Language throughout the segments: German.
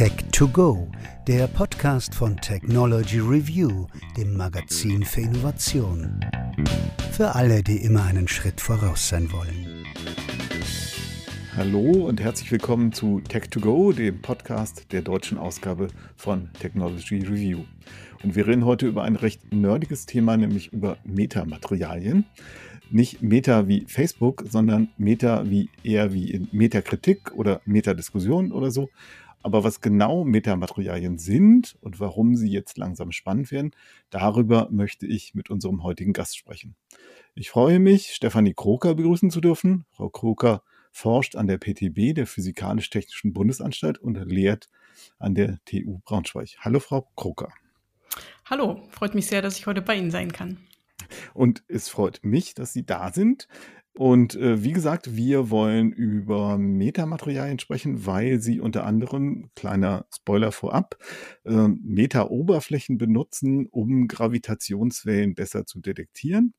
Tech to Go, der Podcast von Technology Review, dem Magazin für Innovation. Für alle, die immer einen Schritt voraus sein wollen. Hallo und herzlich willkommen zu Tech to Go, dem Podcast der deutschen Ausgabe von Technology Review. Und wir reden heute über ein recht nerdiges Thema, nämlich über Metamaterialien nicht Meta wie Facebook, sondern Meta wie eher wie in Metakritik oder Metadiskussion oder so. Aber was genau Metamaterialien sind und warum sie jetzt langsam spannend werden, darüber möchte ich mit unserem heutigen Gast sprechen. Ich freue mich, Stefanie Kroker begrüßen zu dürfen. Frau Kroker forscht an der PTB, der Physikalisch-Technischen Bundesanstalt, und lehrt an der TU Braunschweig. Hallo, Frau Kroker. Hallo, freut mich sehr, dass ich heute bei Ihnen sein kann. Und es freut mich, dass Sie da sind. Und äh, wie gesagt, wir wollen über Metamaterialien sprechen, weil sie unter anderem, kleiner Spoiler vorab, äh, Meta-Oberflächen benutzen, um Gravitationswellen besser zu detektieren.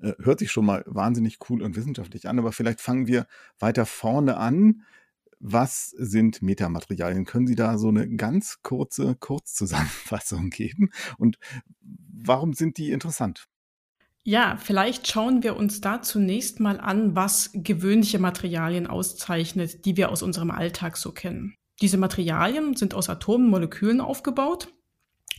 Äh, hört sich schon mal wahnsinnig cool und wissenschaftlich an, aber vielleicht fangen wir weiter vorne an. Was sind Metamaterialien? Können Sie da so eine ganz kurze Kurzzusammenfassung geben? Und warum sind die interessant? Ja, vielleicht schauen wir uns da zunächst mal an, was gewöhnliche Materialien auszeichnet, die wir aus unserem Alltag so kennen. Diese Materialien sind aus Atomen, Molekülen aufgebaut.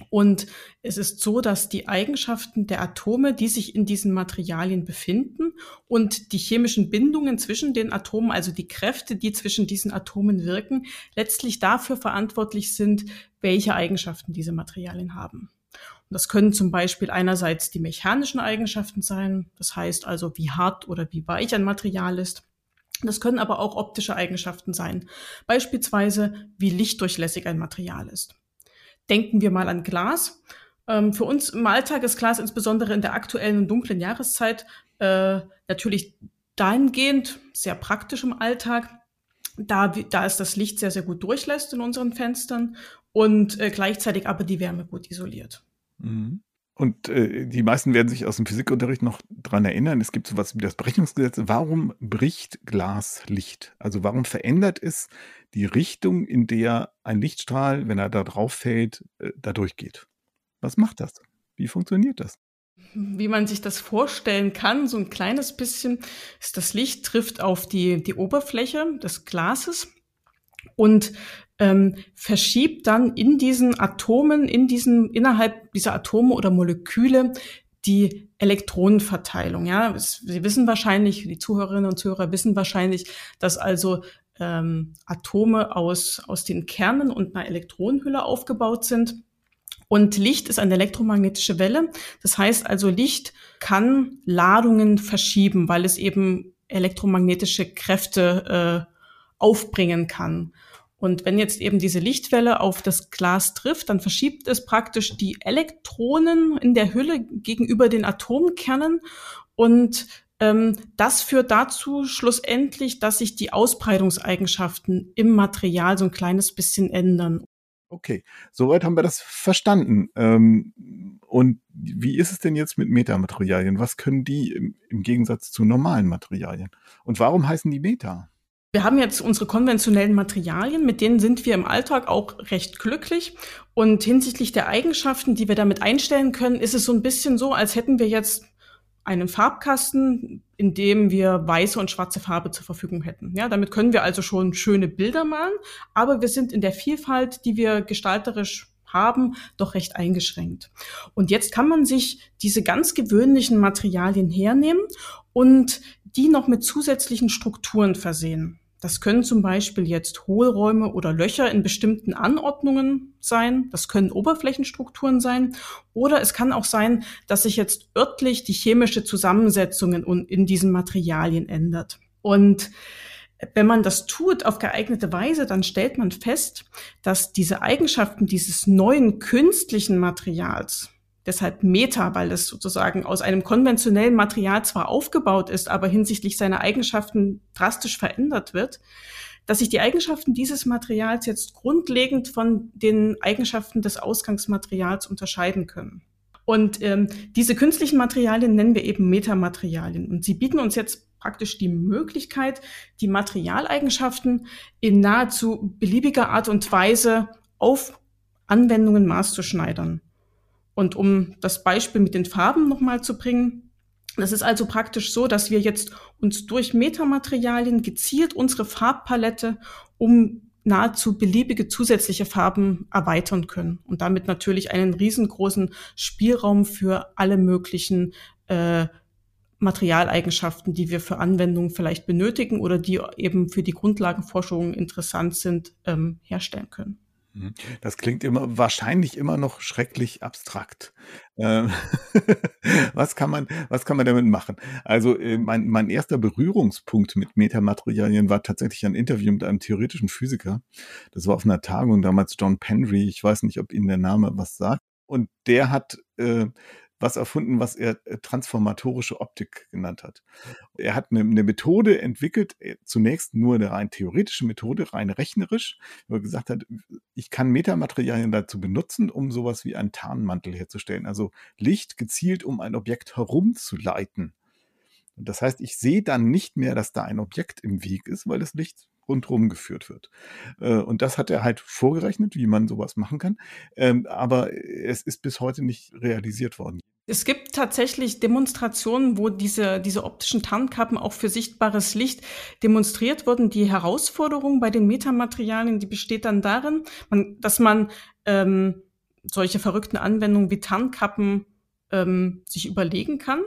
Und es ist so, dass die Eigenschaften der Atome, die sich in diesen Materialien befinden und die chemischen Bindungen zwischen den Atomen, also die Kräfte, die zwischen diesen Atomen wirken, letztlich dafür verantwortlich sind, welche Eigenschaften diese Materialien haben. Und das können zum Beispiel einerseits die mechanischen Eigenschaften sein, das heißt also, wie hart oder wie weich ein Material ist. Das können aber auch optische Eigenschaften sein, beispielsweise wie lichtdurchlässig ein Material ist. Denken wir mal an Glas. Ähm, für uns im Alltag ist Glas insbesondere in der aktuellen und dunklen Jahreszeit äh, natürlich dahingehend sehr praktisch im Alltag, da, da ist das Licht sehr, sehr gut durchlässt in unseren Fenstern und äh, gleichzeitig aber die Wärme gut isoliert. Mhm. Und äh, die meisten werden sich aus dem Physikunterricht noch dran erinnern, es gibt sowas wie das Brechungsgesetz. Warum bricht Glas Licht? Also warum verändert es die Richtung, in der ein Lichtstrahl, wenn er da drauf fällt, äh, da durchgeht? Was macht das? Wie funktioniert das? Wie man sich das vorstellen kann, so ein kleines bisschen, ist das Licht trifft auf die, die Oberfläche des Glases und ähm, verschiebt dann in diesen Atomen, in diesen, innerhalb dieser Atome oder Moleküle die Elektronenverteilung. Ja, Sie wissen wahrscheinlich, die Zuhörerinnen und Zuhörer wissen wahrscheinlich, dass also ähm, Atome aus, aus den Kernen und einer Elektronenhülle aufgebaut sind. Und Licht ist eine elektromagnetische Welle. Das heißt also, Licht kann Ladungen verschieben, weil es eben elektromagnetische Kräfte äh, aufbringen kann. Und wenn jetzt eben diese Lichtwelle auf das Glas trifft, dann verschiebt es praktisch die Elektronen in der Hülle gegenüber den Atomkernen und ähm, das führt dazu schlussendlich, dass sich die Ausbreitungseigenschaften im Material so ein kleines bisschen ändern. Okay, soweit haben wir das verstanden. Ähm, und wie ist es denn jetzt mit Metamaterialien? Was können die im, im Gegensatz zu normalen Materialien? Und warum heißen die Meta? Wir haben jetzt unsere konventionellen Materialien, mit denen sind wir im Alltag auch recht glücklich. Und hinsichtlich der Eigenschaften, die wir damit einstellen können, ist es so ein bisschen so, als hätten wir jetzt einen Farbkasten, in dem wir weiße und schwarze Farbe zur Verfügung hätten. Ja, damit können wir also schon schöne Bilder malen, aber wir sind in der Vielfalt, die wir gestalterisch haben, doch recht eingeschränkt. Und jetzt kann man sich diese ganz gewöhnlichen Materialien hernehmen und die noch mit zusätzlichen Strukturen versehen. Das können zum Beispiel jetzt Hohlräume oder Löcher in bestimmten Anordnungen sein. Das können Oberflächenstrukturen sein. Oder es kann auch sein, dass sich jetzt örtlich die chemische Zusammensetzung in diesen Materialien ändert. Und wenn man das tut auf geeignete Weise, dann stellt man fest, dass diese Eigenschaften dieses neuen künstlichen Materials, deshalb Meta, weil es sozusagen aus einem konventionellen Material zwar aufgebaut ist, aber hinsichtlich seiner Eigenschaften drastisch verändert wird, dass sich die Eigenschaften dieses Materials jetzt grundlegend von den Eigenschaften des Ausgangsmaterials unterscheiden können. Und ähm, diese künstlichen Materialien nennen wir eben Metamaterialien. Und sie bieten uns jetzt praktisch die Möglichkeit, die Materialeigenschaften in nahezu beliebiger Art und Weise auf Anwendungen maßzuschneidern. Und um das Beispiel mit den Farben nochmal zu bringen, das ist also praktisch so, dass wir jetzt uns durch Metamaterialien gezielt unsere Farbpalette um nahezu beliebige zusätzliche Farben erweitern können und damit natürlich einen riesengroßen Spielraum für alle möglichen äh, Materialeigenschaften, die wir für Anwendungen vielleicht benötigen oder die eben für die Grundlagenforschung interessant sind, ähm, herstellen können. Mhm. Das klingt immer wahrscheinlich immer noch schrecklich abstrakt. Ähm, was kann man was kann man damit machen? Also, äh, mein mein erster Berührungspunkt mit Metamaterialien war tatsächlich ein Interview mit einem theoretischen Physiker. Das war auf einer Tagung damals John Penry. Ich weiß nicht, ob Ihnen der Name was sagt. Und der hat, äh, was erfunden, was er äh, transformatorische Optik genannt hat. Er hat eine, eine Methode entwickelt, äh, zunächst nur eine rein theoretische Methode, rein rechnerisch, wo er gesagt hat, ich kann Metamaterialien dazu benutzen, um sowas wie einen Tarnmantel herzustellen. Also Licht gezielt um ein Objekt herumzuleiten. Und das heißt, ich sehe dann nicht mehr, dass da ein Objekt im Weg ist, weil das Licht rundherum geführt wird. Äh, und das hat er halt vorgerechnet, wie man sowas machen kann. Ähm, aber es ist bis heute nicht realisiert worden. Es gibt tatsächlich Demonstrationen, wo diese, diese optischen Tarnkappen auch für sichtbares Licht demonstriert wurden. Die Herausforderung bei den Metamaterialien, die besteht dann darin, man, dass man ähm, solche verrückten Anwendungen wie Tarnkappen ähm, sich überlegen kann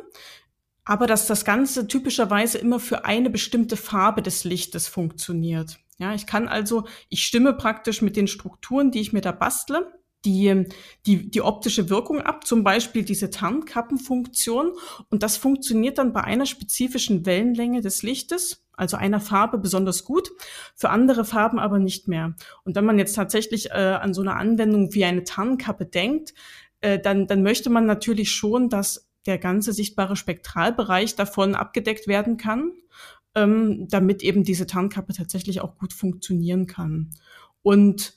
aber dass das Ganze typischerweise immer für eine bestimmte Farbe des Lichtes funktioniert. Ja, ich kann also, ich stimme praktisch mit den Strukturen, die ich mir da bastle, die, die, die optische Wirkung ab, zum Beispiel diese Tarnkappenfunktion. Und das funktioniert dann bei einer spezifischen Wellenlänge des Lichtes, also einer Farbe besonders gut, für andere Farben aber nicht mehr. Und wenn man jetzt tatsächlich äh, an so eine Anwendung wie eine Tarnkappe denkt, äh, dann, dann möchte man natürlich schon, dass der ganze sichtbare Spektralbereich davon abgedeckt werden kann, ähm, damit eben diese Tarnkappe tatsächlich auch gut funktionieren kann. Und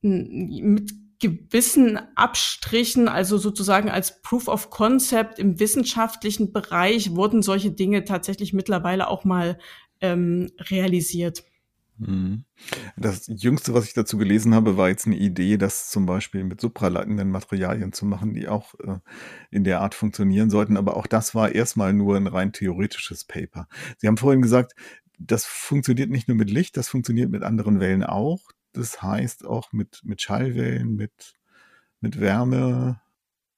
mit gewissen Abstrichen, also sozusagen als Proof of Concept im wissenschaftlichen Bereich, wurden solche Dinge tatsächlich mittlerweile auch mal ähm, realisiert. Mhm. Das Jüngste, was ich dazu gelesen habe, war jetzt eine Idee, das zum Beispiel mit supraleitenden Materialien zu machen, die auch äh, in der Art funktionieren sollten. Aber auch das war erstmal nur ein rein theoretisches Paper. Sie haben vorhin gesagt, das funktioniert nicht nur mit Licht, das funktioniert mit anderen Wellen auch. Das heißt auch mit, mit Schallwellen, mit, mit Wärme.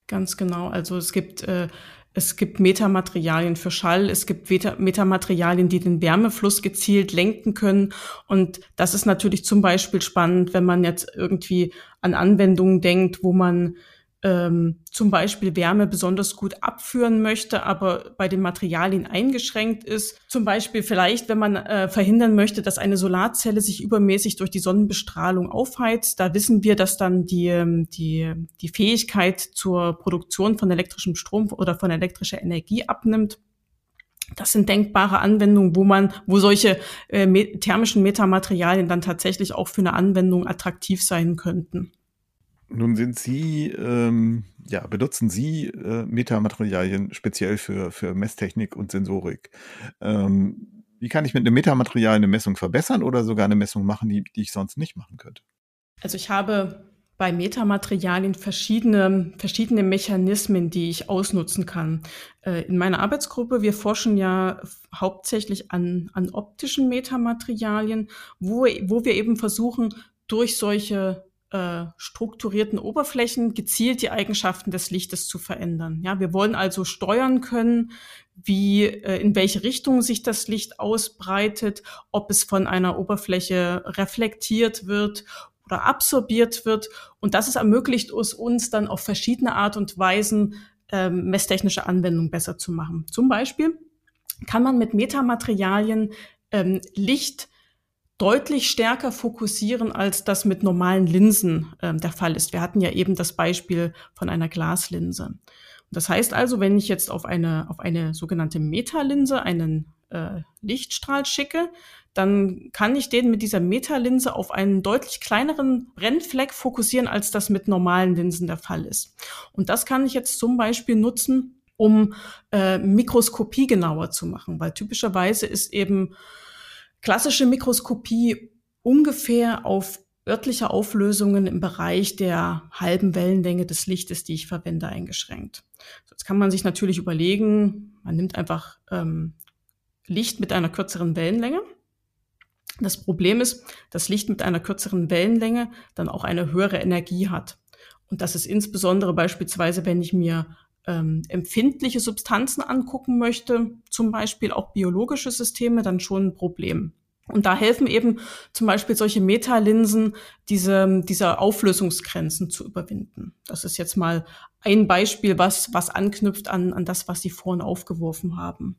Ganz genau. Also es gibt äh, es gibt Metamaterialien für Schall, es gibt Metamaterialien, die den Wärmefluss gezielt lenken können. Und das ist natürlich zum Beispiel spannend, wenn man jetzt irgendwie an Anwendungen denkt, wo man ähm, zum Beispiel Wärme besonders gut abführen möchte, aber bei den Materialien eingeschränkt ist. Zum Beispiel vielleicht, wenn man äh, verhindern möchte, dass eine Solarzelle sich übermäßig durch die Sonnenbestrahlung aufheizt. Da wissen wir, dass dann die, ähm, die, die Fähigkeit zur Produktion von elektrischem Strom oder von elektrischer Energie abnimmt. Das sind denkbare Anwendungen, wo man, wo solche äh, thermischen Metamaterialien dann tatsächlich auch für eine Anwendung attraktiv sein könnten. Nun sind Sie, ähm, ja, benutzen Sie äh, Metamaterialien speziell für, für Messtechnik und Sensorik. Ähm, wie kann ich mit einem Metamaterial eine Messung verbessern oder sogar eine Messung machen, die, die ich sonst nicht machen könnte? Also ich habe bei Metamaterialien verschiedene, verschiedene Mechanismen, die ich ausnutzen kann. Äh, in meiner Arbeitsgruppe, wir forschen ja hauptsächlich an, an optischen Metamaterialien, wo, wo wir eben versuchen, durch solche äh, strukturierten Oberflächen gezielt die Eigenschaften des Lichtes zu verändern. Ja, wir wollen also steuern können, wie äh, in welche Richtung sich das Licht ausbreitet, ob es von einer Oberfläche reflektiert wird oder absorbiert wird. Und das es ermöglicht es uns dann auf verschiedene Art und Weisen ähm, messtechnische Anwendungen besser zu machen. Zum Beispiel kann man mit Metamaterialien ähm, Licht deutlich stärker fokussieren, als das mit normalen Linsen äh, der Fall ist. Wir hatten ja eben das Beispiel von einer Glaslinse. Das heißt also, wenn ich jetzt auf eine, auf eine sogenannte Metalinse einen äh, Lichtstrahl schicke, dann kann ich den mit dieser Metalinse auf einen deutlich kleineren Brennfleck fokussieren, als das mit normalen Linsen der Fall ist. Und das kann ich jetzt zum Beispiel nutzen, um äh, Mikroskopie genauer zu machen, weil typischerweise ist eben klassische Mikroskopie ungefähr auf örtliche Auflösungen im Bereich der halben Wellenlänge des Lichtes, die ich verwende, eingeschränkt. Jetzt kann man sich natürlich überlegen, man nimmt einfach ähm, Licht mit einer kürzeren Wellenlänge. Das Problem ist, dass Licht mit einer kürzeren Wellenlänge dann auch eine höhere Energie hat. Und das ist insbesondere beispielsweise, wenn ich mir ähm, empfindliche Substanzen angucken möchte, zum Beispiel auch biologische Systeme, dann schon ein Problem. Und da helfen eben zum Beispiel solche Metalinsen, diese, diese Auflösungsgrenzen zu überwinden. Das ist jetzt mal ein Beispiel, was, was anknüpft an, an das, was Sie vorhin aufgeworfen haben.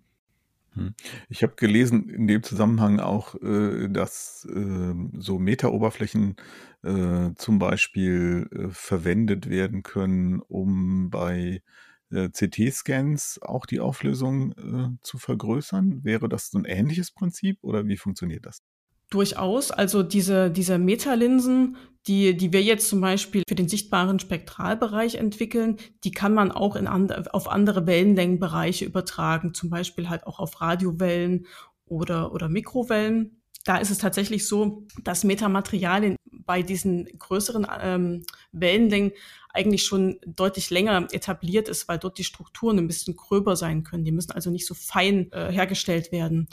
Hm. Ich habe gelesen in dem Zusammenhang auch, äh, dass äh, so Metaoberflächen äh, zum Beispiel äh, verwendet werden können, um bei äh, CT-Scans auch die Auflösung äh, zu vergrößern? Wäre das so ein ähnliches Prinzip oder wie funktioniert das? Durchaus. Also diese, diese Metalinsen, die, die wir jetzt zum Beispiel für den sichtbaren Spektralbereich entwickeln, die kann man auch in and, auf andere Wellenlängenbereiche übertragen, zum Beispiel halt auch auf Radiowellen oder, oder Mikrowellen. Da ist es tatsächlich so, dass Metamaterialien bei diesen größeren ähm, Wellenlängen eigentlich schon deutlich länger etabliert ist, weil dort die Strukturen ein bisschen gröber sein können. Die müssen also nicht so fein äh, hergestellt werden.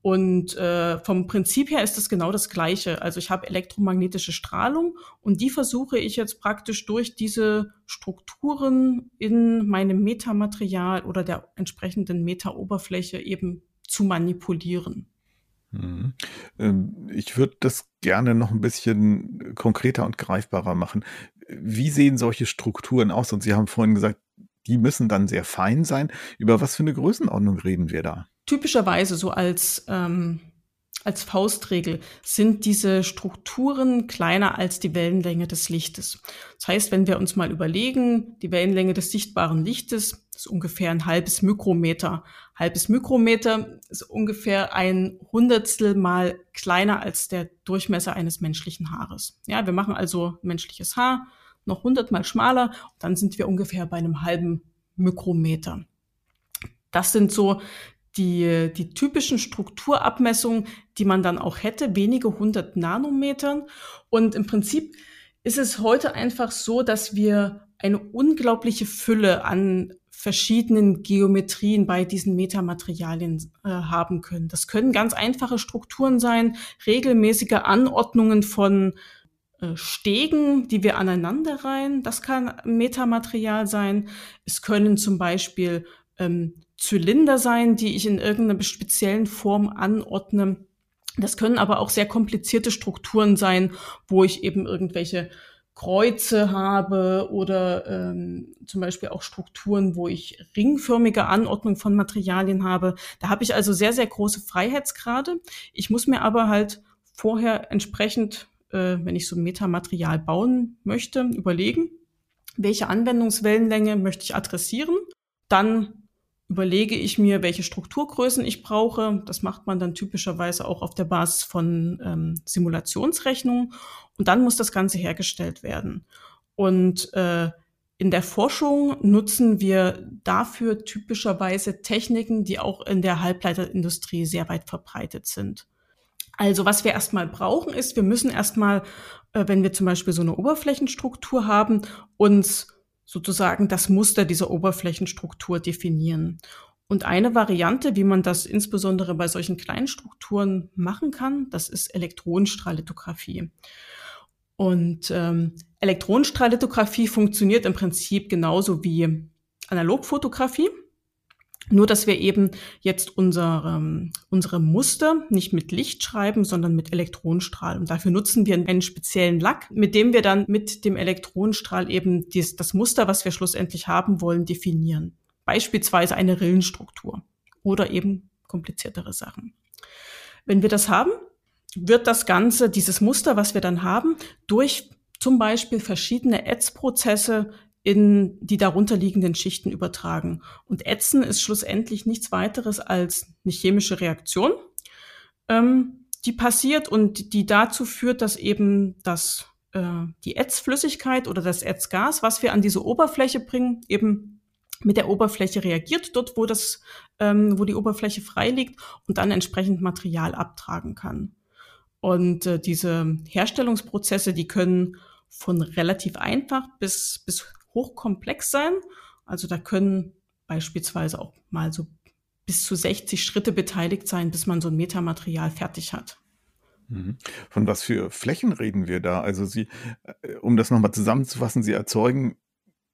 Und äh, vom Prinzip her ist das genau das Gleiche. Also ich habe elektromagnetische Strahlung und die versuche ich jetzt praktisch durch diese Strukturen in meinem Metamaterial oder der entsprechenden Metaoberfläche eben zu manipulieren. Mhm. Ähm, ich würde das gerne noch ein bisschen konkreter und greifbarer machen. Wie sehen solche Strukturen aus? Und Sie haben vorhin gesagt, die müssen dann sehr fein sein. Über was für eine Größenordnung reden wir da? Typischerweise so als, ähm, als Faustregel sind diese Strukturen kleiner als die Wellenlänge des Lichtes. Das heißt, wenn wir uns mal überlegen, die Wellenlänge des sichtbaren Lichtes ist ungefähr ein halbes Mikrometer. Halbes Mikrometer ist ungefähr ein Hundertstel mal kleiner als der Durchmesser eines menschlichen Haares. Ja, wir machen also menschliches Haar noch hundertmal schmaler, dann sind wir ungefähr bei einem halben Mikrometer. Das sind so die, die typischen Strukturabmessungen, die man dann auch hätte, wenige hundert Nanometern. Und im Prinzip ist es heute einfach so, dass wir eine unglaubliche Fülle an verschiedenen Geometrien bei diesen Metamaterialien äh, haben können. Das können ganz einfache Strukturen sein, regelmäßige Anordnungen von Stegen, die wir aneinander reihen. Das kann Metamaterial sein. Es können zum Beispiel ähm, Zylinder sein, die ich in irgendeiner speziellen Form anordne. Das können aber auch sehr komplizierte Strukturen sein, wo ich eben irgendwelche Kreuze habe oder ähm, zum Beispiel auch Strukturen, wo ich ringförmige Anordnung von Materialien habe. Da habe ich also sehr, sehr große Freiheitsgrade. Ich muss mir aber halt vorher entsprechend, äh, wenn ich so ein Metamaterial bauen möchte, überlegen, welche Anwendungswellenlänge möchte ich adressieren. Dann überlege ich mir, welche Strukturgrößen ich brauche. Das macht man dann typischerweise auch auf der Basis von ähm, Simulationsrechnungen. Und dann muss das Ganze hergestellt werden. Und äh, in der Forschung nutzen wir dafür typischerweise Techniken, die auch in der Halbleiterindustrie sehr weit verbreitet sind. Also was wir erstmal brauchen, ist, wir müssen erstmal, äh, wenn wir zum Beispiel so eine Oberflächenstruktur haben, uns sozusagen das Muster dieser Oberflächenstruktur definieren. Und eine Variante, wie man das insbesondere bei solchen kleinen Strukturen machen kann, das ist Elektronenstrahllithografie. Und ähm, Elektronenstrahllithografie funktioniert im Prinzip genauso wie Analogfotografie. Nur, dass wir eben jetzt unsere, unsere Muster nicht mit Licht schreiben, sondern mit Elektronenstrahl. Und dafür nutzen wir einen speziellen Lack, mit dem wir dann mit dem Elektronenstrahl eben dies, das Muster, was wir schlussendlich haben wollen, definieren. Beispielsweise eine Rillenstruktur oder eben kompliziertere Sachen. Wenn wir das haben, wird das Ganze, dieses Muster, was wir dann haben, durch zum Beispiel verschiedene Ätzprozesse in die darunterliegenden Schichten übertragen. Und Ätzen ist schlussendlich nichts weiteres als eine chemische Reaktion, ähm, die passiert und die dazu führt, dass eben das, äh, die Ätzflüssigkeit oder das Ätzgas, was wir an diese Oberfläche bringen, eben mit der Oberfläche reagiert, dort wo das, ähm, wo die Oberfläche frei liegt und dann entsprechend Material abtragen kann. Und äh, diese Herstellungsprozesse, die können von relativ einfach bis, bis hochkomplex sein. Also da können beispielsweise auch mal so bis zu 60 Schritte beteiligt sein, bis man so ein Metamaterial fertig hat. Mhm. Von was für Flächen reden wir da? Also Sie, äh, um das nochmal zusammenzufassen, Sie erzeugen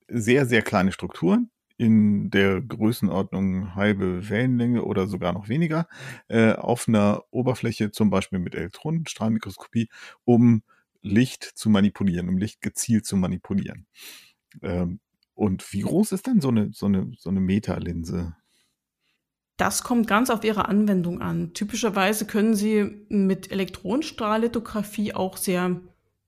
sehr, sehr kleine Strukturen in der Größenordnung halbe Wellenlänge oder sogar noch weniger äh, auf einer Oberfläche, zum Beispiel mit Elektronenstrahlmikroskopie, um Licht zu manipulieren, um Licht gezielt zu manipulieren. Ähm, und wie groß ist denn so eine, so eine, so eine Metalinse? Das kommt ganz auf Ihre Anwendung an. Typischerweise können Sie mit Elektronenstrahllithografie auch sehr,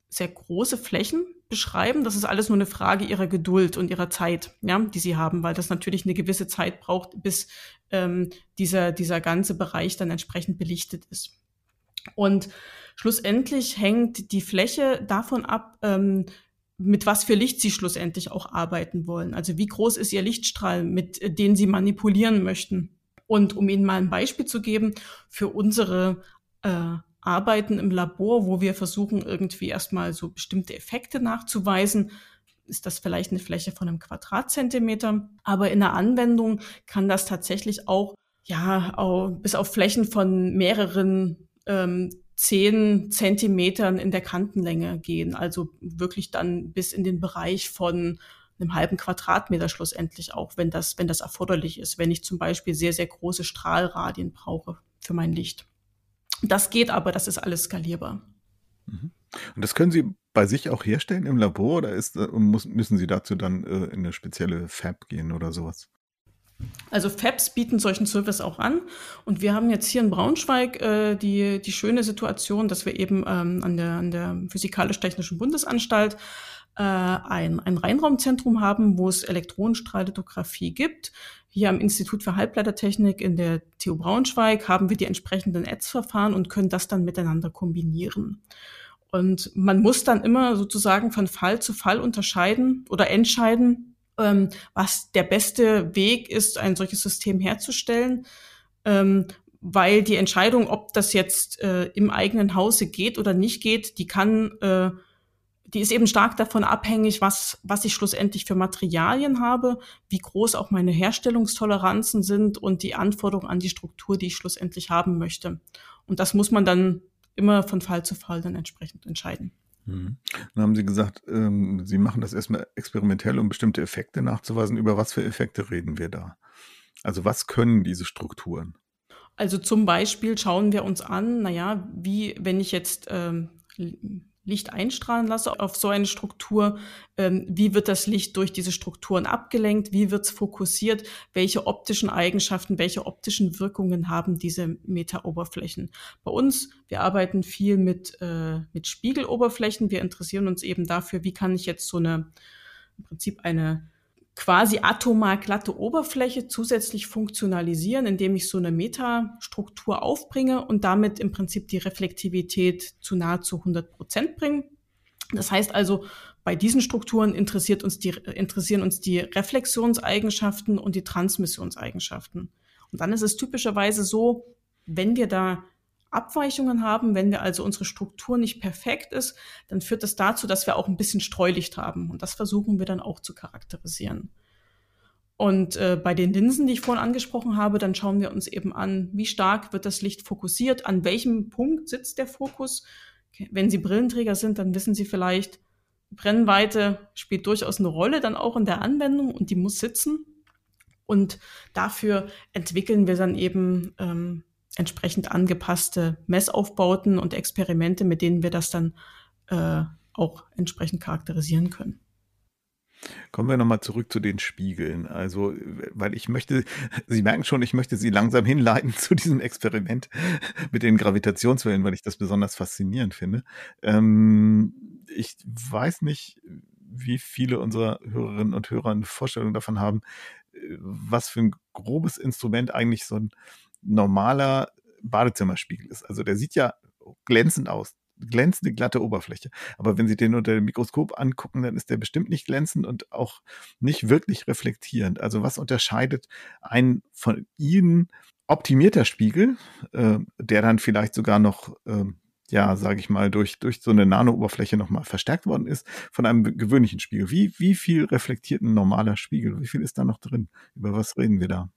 sehr große Flächen beschreiben. Das ist alles nur eine Frage ihrer Geduld und ihrer Zeit, ja, die sie haben, weil das natürlich eine gewisse Zeit braucht, bis ähm, dieser, dieser ganze Bereich dann entsprechend belichtet ist. Und schlussendlich hängt die Fläche davon ab, ähm, mit was für Licht Sie schlussendlich auch arbeiten wollen. Also wie groß ist Ihr Lichtstrahl, mit dem Sie manipulieren möchten. Und um Ihnen mal ein Beispiel zu geben, für unsere äh, arbeiten im Labor, wo wir versuchen, irgendwie erstmal so bestimmte Effekte nachzuweisen, ist das vielleicht eine Fläche von einem Quadratzentimeter. Aber in der Anwendung kann das tatsächlich auch, ja, auch bis auf Flächen von mehreren ähm, zehn Zentimetern in der Kantenlänge gehen. Also wirklich dann bis in den Bereich von einem halben Quadratmeter schlussendlich auch, wenn das, wenn das erforderlich ist, wenn ich zum Beispiel sehr, sehr große Strahlradien brauche für mein Licht. Das geht aber, das ist alles skalierbar. Mhm. Und das können Sie bei sich auch herstellen im Labor oder ist, äh, müssen Sie dazu dann äh, in eine spezielle Fab gehen oder sowas? Also Fabs bieten solchen Service auch an. Und wir haben jetzt hier in Braunschweig äh, die, die schöne Situation, dass wir eben ähm, an der, an der Physikalisch-Technischen Bundesanstalt äh, ein, ein Reinraumzentrum haben, wo es Elektronenstrahllithografie gibt. Hier am Institut für Halbleitertechnik in der TU Braunschweig haben wir die entsprechenden ETS-Verfahren und können das dann miteinander kombinieren. Und man muss dann immer sozusagen von Fall zu Fall unterscheiden oder entscheiden, ähm, was der beste Weg ist, ein solches System herzustellen. Ähm, weil die Entscheidung, ob das jetzt äh, im eigenen Hause geht oder nicht geht, die kann äh, die ist eben stark davon abhängig, was, was ich schlussendlich für Materialien habe, wie groß auch meine Herstellungstoleranzen sind und die Anforderungen an die Struktur, die ich schlussendlich haben möchte. Und das muss man dann immer von Fall zu Fall dann entsprechend entscheiden. Mhm. Dann haben Sie gesagt, ähm, Sie machen das erstmal experimentell, um bestimmte Effekte nachzuweisen. Über was für Effekte reden wir da? Also was können diese Strukturen? Also zum Beispiel schauen wir uns an, naja, wie wenn ich jetzt ähm, Licht einstrahlen lasse auf so eine Struktur, ähm, wie wird das Licht durch diese Strukturen abgelenkt, wie wird es fokussiert, welche optischen Eigenschaften, welche optischen Wirkungen haben diese Meta-Oberflächen. Bei uns, wir arbeiten viel mit, äh, mit Spiegeloberflächen, wir interessieren uns eben dafür, wie kann ich jetzt so eine, im Prinzip eine quasi atomar glatte Oberfläche zusätzlich funktionalisieren, indem ich so eine Metastruktur aufbringe und damit im Prinzip die Reflektivität zu nahezu 100 Prozent bringen. Das heißt also, bei diesen Strukturen interessiert uns die, interessieren uns die Reflexionseigenschaften und die Transmissionseigenschaften. Und dann ist es typischerweise so, wenn wir da Abweichungen haben, wenn wir also unsere Struktur nicht perfekt ist, dann führt das dazu, dass wir auch ein bisschen Streulicht haben. Und das versuchen wir dann auch zu charakterisieren. Und äh, bei den Linsen, die ich vorhin angesprochen habe, dann schauen wir uns eben an, wie stark wird das Licht fokussiert, an welchem Punkt sitzt der Fokus. Wenn Sie Brillenträger sind, dann wissen Sie vielleicht, Brennweite spielt durchaus eine Rolle dann auch in der Anwendung und die muss sitzen. Und dafür entwickeln wir dann eben ähm, entsprechend angepasste Messaufbauten und Experimente, mit denen wir das dann äh, auch entsprechend charakterisieren können. Kommen wir nochmal zurück zu den Spiegeln. Also, weil ich möchte, Sie merken schon, ich möchte Sie langsam hinleiten zu diesem Experiment mit den Gravitationswellen, weil ich das besonders faszinierend finde. Ähm, ich weiß nicht, wie viele unserer Hörerinnen und Hörer eine Vorstellung davon haben, was für ein grobes Instrument eigentlich so ein normaler Badezimmerspiegel ist. Also der sieht ja glänzend aus. glänzende, glatte Oberfläche. Aber wenn Sie den unter dem Mikroskop angucken, dann ist der bestimmt nicht glänzend und auch nicht wirklich reflektierend. Also was unterscheidet ein von Ihnen optimierter Spiegel, äh, der dann vielleicht sogar noch äh, ja, sage ich mal, durch, durch so eine Nano-Oberfläche nochmal verstärkt worden ist von einem gewöhnlichen Spiegel. Wie, wie viel reflektiert ein normaler Spiegel? Wie viel ist da noch drin? Über was reden wir da?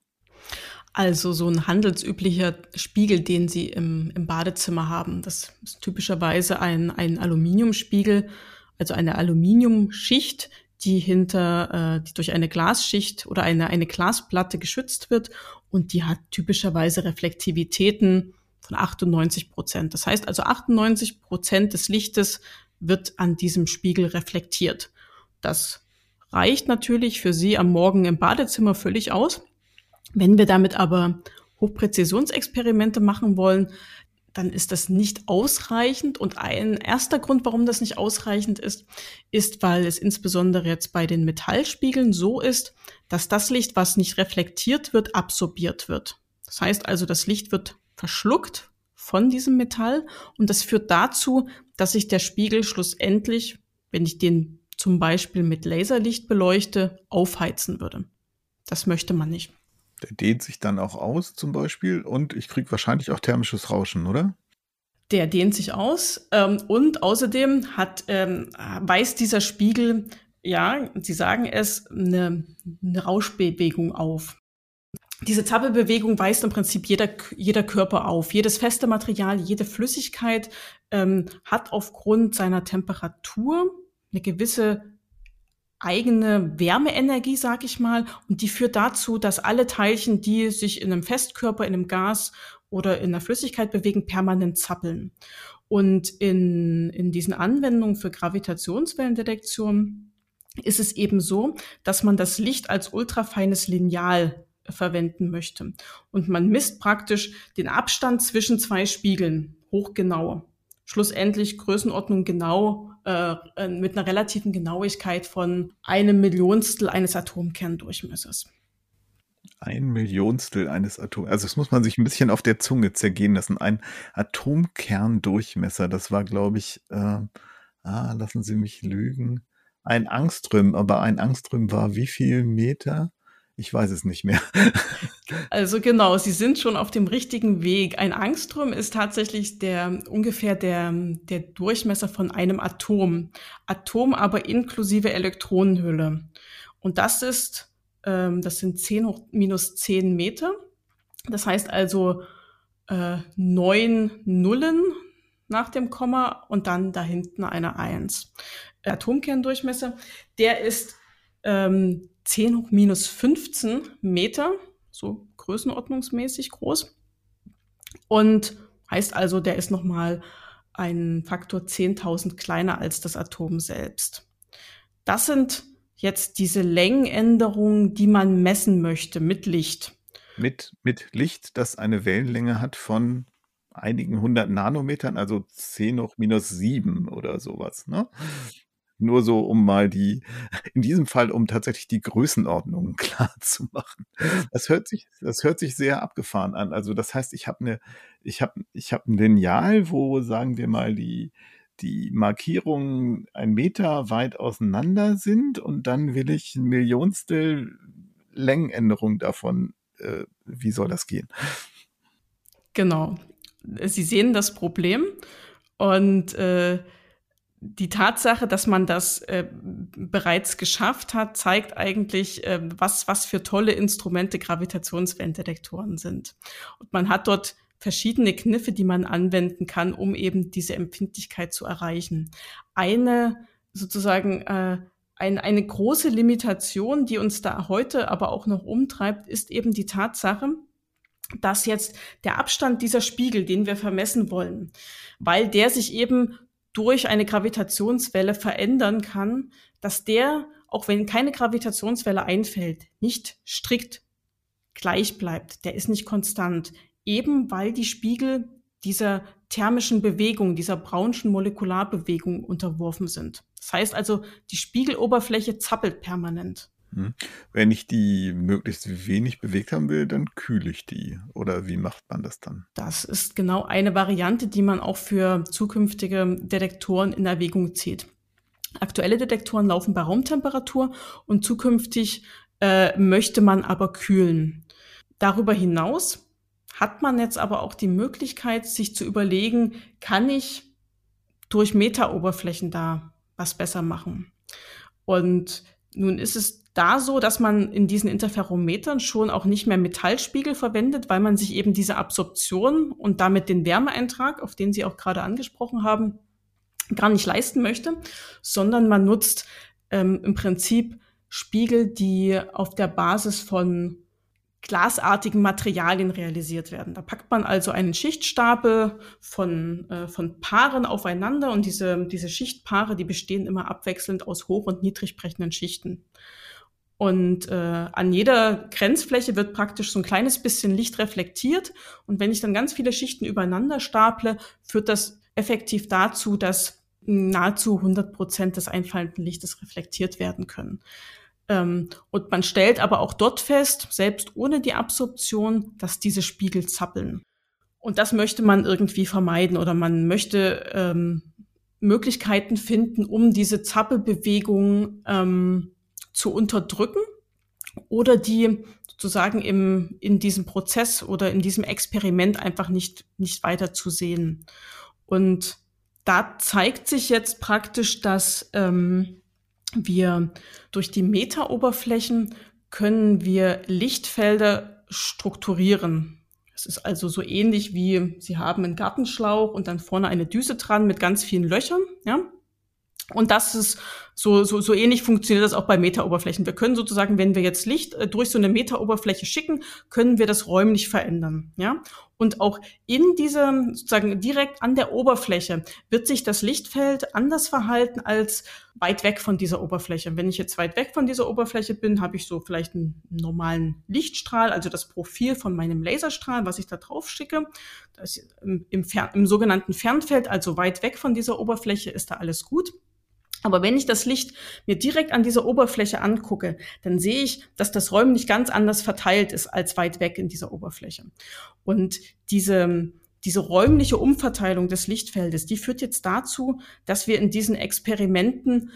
Also so ein handelsüblicher Spiegel, den Sie im, im Badezimmer haben, das ist typischerweise ein, ein Aluminiumspiegel, also eine Aluminiumschicht, die hinter, äh, die durch eine Glasschicht oder eine, eine Glasplatte geschützt wird und die hat typischerweise Reflektivitäten von 98 Prozent. Das heißt also 98 Prozent des Lichtes wird an diesem Spiegel reflektiert. Das reicht natürlich für Sie am Morgen im Badezimmer völlig aus. Wenn wir damit aber Hochpräzisionsexperimente machen wollen, dann ist das nicht ausreichend. Und ein erster Grund, warum das nicht ausreichend ist, ist, weil es insbesondere jetzt bei den Metallspiegeln so ist, dass das Licht, was nicht reflektiert wird, absorbiert wird. Das heißt also, das Licht wird verschluckt von diesem Metall und das führt dazu, dass sich der Spiegel schlussendlich, wenn ich den zum Beispiel mit Laserlicht beleuchte, aufheizen würde. Das möchte man nicht. Der dehnt sich dann auch aus zum Beispiel und ich kriege wahrscheinlich auch thermisches Rauschen, oder? Der dehnt sich aus ähm, und außerdem hat, ähm, weist dieser Spiegel, ja, Sie sagen es, eine, eine Rauschbewegung auf diese Zappelbewegung weist im Prinzip jeder, jeder Körper auf. Jedes feste Material, jede Flüssigkeit ähm, hat aufgrund seiner Temperatur eine gewisse eigene Wärmeenergie, sag ich mal, und die führt dazu, dass alle Teilchen, die sich in einem Festkörper, in einem Gas oder in einer Flüssigkeit bewegen, permanent zappeln. Und in, in diesen Anwendungen für Gravitationswellendetektion ist es eben so, dass man das Licht als ultrafeines Lineal verwenden möchte. Und man misst praktisch den Abstand zwischen zwei Spiegeln hochgenau. Schlussendlich Größenordnung genau äh, äh, mit einer relativen Genauigkeit von einem Millionstel eines Atomkerndurchmessers. Ein Millionstel eines Atoms. Also das muss man sich ein bisschen auf der Zunge zergehen lassen. Ein Atomkerndurchmesser, das war, glaube ich, äh, ah, lassen Sie mich lügen, ein Angström, aber ein Angström war wie viel Meter? Ich weiß es nicht mehr. also genau, Sie sind schon auf dem richtigen Weg. Ein Angstrom ist tatsächlich der ungefähr der, der Durchmesser von einem Atom. Atom aber inklusive Elektronenhülle. Und das ist, ähm, das sind 10 hoch minus 10 Meter. Das heißt also äh, neun Nullen nach dem Komma und dann da hinten eine Eins. Atomkerndurchmesser, der ist ähm, 10 hoch minus 15 Meter, so größenordnungsmäßig groß. Und heißt also, der ist nochmal ein Faktor 10.000 kleiner als das Atom selbst. Das sind jetzt diese Längenänderungen, die man messen möchte mit Licht. Mit, mit Licht, das eine Wellenlänge hat von einigen hundert Nanometern, also 10 hoch minus 7 oder sowas. Ne? Nur so, um mal die, in diesem Fall, um tatsächlich die Größenordnungen klar zu machen. Das hört sich, das hört sich sehr abgefahren an. Also das heißt, ich habe eine, ich habe, ich habe ein Lineal, wo sagen wir mal die, die Markierungen ein Meter weit auseinander sind und dann will ich ein Millionstel Längenänderung davon. Äh, wie soll das gehen? Genau. Sie sehen das Problem und äh, die Tatsache, dass man das äh, bereits geschafft hat, zeigt eigentlich, äh, was, was für tolle Instrumente Gravitationswellendetektoren sind. Und man hat dort verschiedene Kniffe, die man anwenden kann, um eben diese Empfindlichkeit zu erreichen. Eine sozusagen äh, ein, eine große Limitation, die uns da heute aber auch noch umtreibt, ist eben die Tatsache, dass jetzt der Abstand dieser Spiegel, den wir vermessen wollen, weil der sich eben durch eine Gravitationswelle verändern kann, dass der, auch wenn keine Gravitationswelle einfällt, nicht strikt gleich bleibt. Der ist nicht konstant. Eben weil die Spiegel dieser thermischen Bewegung, dieser Brownschen Molekularbewegung unterworfen sind. Das heißt also, die Spiegeloberfläche zappelt permanent. Hm. Wenn ich die möglichst wenig bewegt haben will, dann kühle ich die. Oder wie macht man das dann? Das ist genau eine Variante, die man auch für zukünftige Detektoren in Erwägung zieht. Aktuelle Detektoren laufen bei Raumtemperatur und zukünftig äh, möchte man aber kühlen. Darüber hinaus hat man jetzt aber auch die Möglichkeit, sich zu überlegen, kann ich durch Metaoberflächen da was besser machen? Und nun ist es da so, dass man in diesen Interferometern schon auch nicht mehr Metallspiegel verwendet, weil man sich eben diese Absorption und damit den Wärmeeintrag, auf den Sie auch gerade angesprochen haben, gar nicht leisten möchte, sondern man nutzt ähm, im Prinzip Spiegel, die auf der Basis von glasartigen Materialien realisiert werden. Da packt man also einen Schichtstapel von, äh, von Paaren aufeinander und diese, diese Schichtpaare, die bestehen immer abwechselnd aus hoch- und niedrigbrechenden Schichten. Und äh, an jeder Grenzfläche wird praktisch so ein kleines bisschen Licht reflektiert. Und wenn ich dann ganz viele Schichten übereinander staple, führt das effektiv dazu, dass nahezu 100 Prozent des einfallenden Lichtes reflektiert werden können. Ähm, und man stellt aber auch dort fest, selbst ohne die Absorption, dass diese Spiegel zappeln. Und das möchte man irgendwie vermeiden oder man möchte ähm, Möglichkeiten finden, um diese Zappelbewegung ähm, zu unterdrücken oder die sozusagen im, in diesem Prozess oder in diesem Experiment einfach nicht, nicht weiter zu sehen. Und da zeigt sich jetzt praktisch, dass ähm, wir durch die Metaoberflächen können wir Lichtfelder strukturieren. Es ist also so ähnlich wie Sie haben einen Gartenschlauch und dann vorne eine Düse dran mit ganz vielen Löchern, ja. Und das ist so, so, so ähnlich funktioniert das auch bei Metaoberflächen. Wir können sozusagen, wenn wir jetzt Licht äh, durch so eine Metaoberfläche schicken, können wir das räumlich verändern, ja. Und auch in dieser, sozusagen direkt an der Oberfläche wird sich das Lichtfeld anders verhalten als weit weg von dieser Oberfläche. Wenn ich jetzt weit weg von dieser Oberfläche bin, habe ich so vielleicht einen normalen Lichtstrahl, also das Profil von meinem Laserstrahl, was ich da drauf schicke. Im, im, im sogenannten Fernfeld, also weit weg von dieser Oberfläche, ist da alles gut. Aber wenn ich das Licht mir direkt an dieser Oberfläche angucke, dann sehe ich, dass das räumlich ganz anders verteilt ist als weit weg in dieser Oberfläche. Und diese, diese räumliche Umverteilung des Lichtfeldes, die führt jetzt dazu, dass wir in diesen Experimenten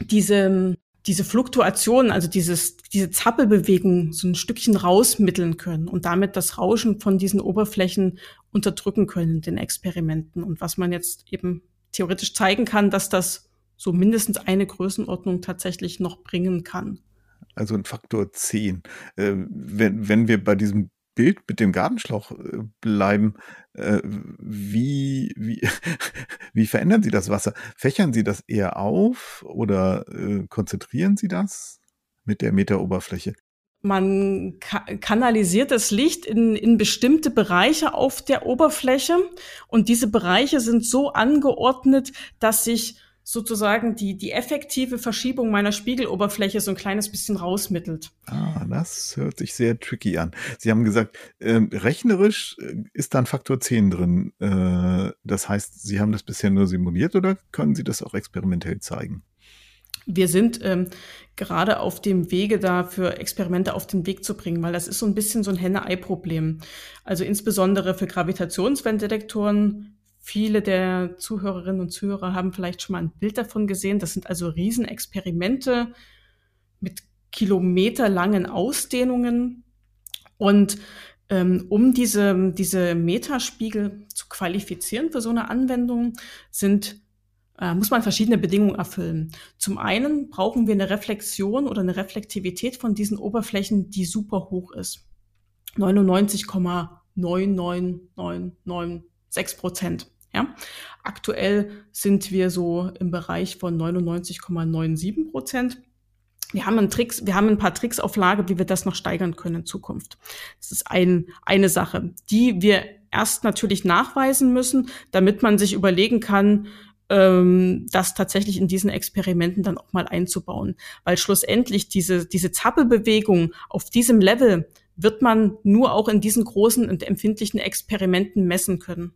diese, diese Fluktuation, also dieses, diese Zappelbewegung so ein Stückchen rausmitteln können und damit das Rauschen von diesen Oberflächen unterdrücken können in den Experimenten. Und was man jetzt eben theoretisch zeigen kann, dass das so mindestens eine Größenordnung tatsächlich noch bringen kann. Also ein Faktor 10. Äh, wenn, wenn wir bei diesem Bild mit dem Gartenschlauch äh, bleiben, äh, wie, wie, wie verändern Sie das Wasser? Fächern Sie das eher auf oder äh, konzentrieren Sie das mit der Meteroberfläche? Man kanalisiert das Licht in, in bestimmte Bereiche auf der Oberfläche und diese Bereiche sind so angeordnet, dass sich sozusagen die, die effektive Verschiebung meiner Spiegeloberfläche so ein kleines bisschen rausmittelt. Ah, das hört sich sehr tricky an. Sie haben gesagt, äh, rechnerisch ist da ein Faktor 10 drin. Äh, das heißt, Sie haben das bisher nur simuliert oder können Sie das auch experimentell zeigen? Wir sind ähm, gerade auf dem Wege da für Experimente auf den Weg zu bringen, weil das ist so ein bisschen so ein Henne-Ei-Problem. Also insbesondere für Gravitationswellendetektoren Viele der Zuhörerinnen und Zuhörer haben vielleicht schon mal ein Bild davon gesehen. Das sind also Riesenexperimente mit kilometerlangen Ausdehnungen. Und ähm, um diese, diese Metaspiegel zu qualifizieren für so eine Anwendung, sind äh, muss man verschiedene Bedingungen erfüllen. Zum einen brauchen wir eine Reflexion oder eine Reflektivität von diesen Oberflächen, die super hoch ist. 99,99996 Prozent. Ja? Aktuell sind wir so im Bereich von 99,97 Prozent. Wir haben, einen Tricks, wir haben ein paar Tricks auf Lage, wie wir das noch steigern können in Zukunft. Das ist ein, eine Sache, die wir erst natürlich nachweisen müssen, damit man sich überlegen kann, ähm, das tatsächlich in diesen Experimenten dann auch mal einzubauen. Weil schlussendlich diese, diese Zappelbewegung auf diesem Level wird man nur auch in diesen großen und empfindlichen Experimenten messen können.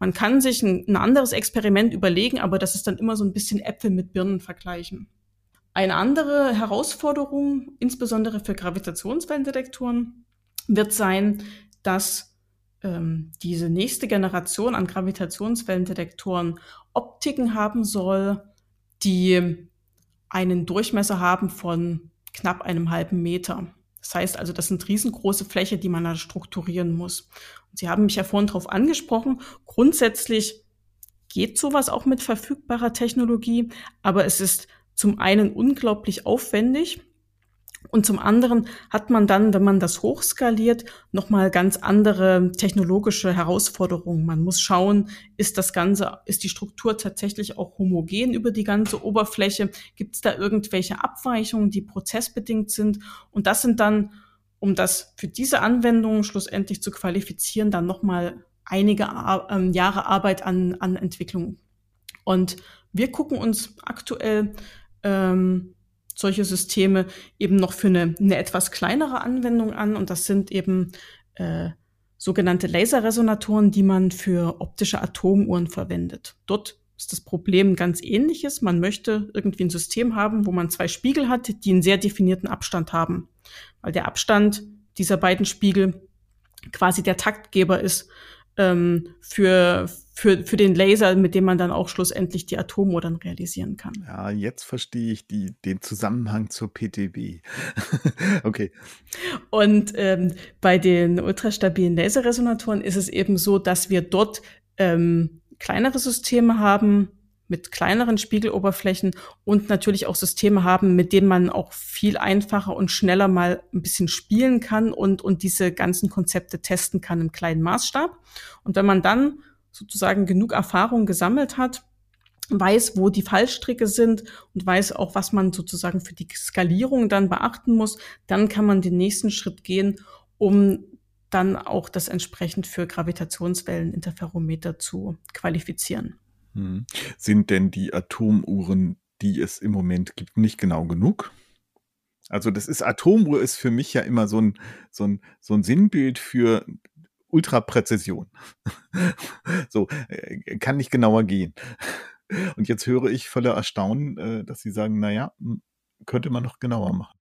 Man kann sich ein, ein anderes Experiment überlegen, aber das ist dann immer so ein bisschen Äpfel mit Birnen vergleichen. Eine andere Herausforderung, insbesondere für Gravitationswellendetektoren, wird sein, dass ähm, diese nächste Generation an Gravitationswellendetektoren Optiken haben soll, die einen Durchmesser haben von knapp einem halben Meter. Das heißt also, das sind riesengroße Fläche, die man da strukturieren muss. Und Sie haben mich ja vorhin darauf angesprochen. Grundsätzlich geht sowas auch mit verfügbarer Technologie, aber es ist zum einen unglaublich aufwendig und zum anderen hat man dann, wenn man das hochskaliert, nochmal ganz andere technologische Herausforderungen. Man muss schauen, ist das Ganze, ist die Struktur tatsächlich auch homogen über die ganze Oberfläche? Gibt es da irgendwelche Abweichungen, die prozessbedingt sind? Und das sind dann, um das für diese Anwendungen schlussendlich zu qualifizieren, dann nochmal einige ähm, Jahre Arbeit an, an Entwicklung. Und wir gucken uns aktuell ähm, solche Systeme eben noch für eine, eine etwas kleinere Anwendung an. Und das sind eben äh, sogenannte Laserresonatoren, die man für optische Atomuhren verwendet. Dort ist das Problem ganz ähnliches. Man möchte irgendwie ein System haben, wo man zwei Spiegel hat, die einen sehr definierten Abstand haben. Weil der Abstand dieser beiden Spiegel quasi der Taktgeber ist ähm, für, für, für den Laser, mit dem man dann auch schlussendlich die Atomuhr dann realisieren kann. Ja, jetzt verstehe ich die, den Zusammenhang zur PTB. okay. Und ähm, bei den ultrastabilen Laserresonatoren ist es eben so, dass wir dort ähm, kleinere Systeme haben, mit kleineren Spiegeloberflächen und natürlich auch Systeme haben, mit denen man auch viel einfacher und schneller mal ein bisschen spielen kann und, und diese ganzen Konzepte testen kann im kleinen Maßstab. Und wenn man dann sozusagen genug Erfahrung gesammelt hat, weiß, wo die Fallstricke sind und weiß auch, was man sozusagen für die Skalierung dann beachten muss, dann kann man den nächsten Schritt gehen, um dann auch das entsprechend für Gravitationswelleninterferometer zu qualifizieren. Hm. Sind denn die Atomuhren, die es im Moment gibt, nicht genau genug? Also das ist Atomuhr ist für mich ja immer so ein, so ein, so ein Sinnbild für Ultrapräzision. so, äh, kann nicht genauer gehen. Und jetzt höre ich voller Erstaunen, äh, dass Sie sagen, naja, hm, könnte man noch genauer machen.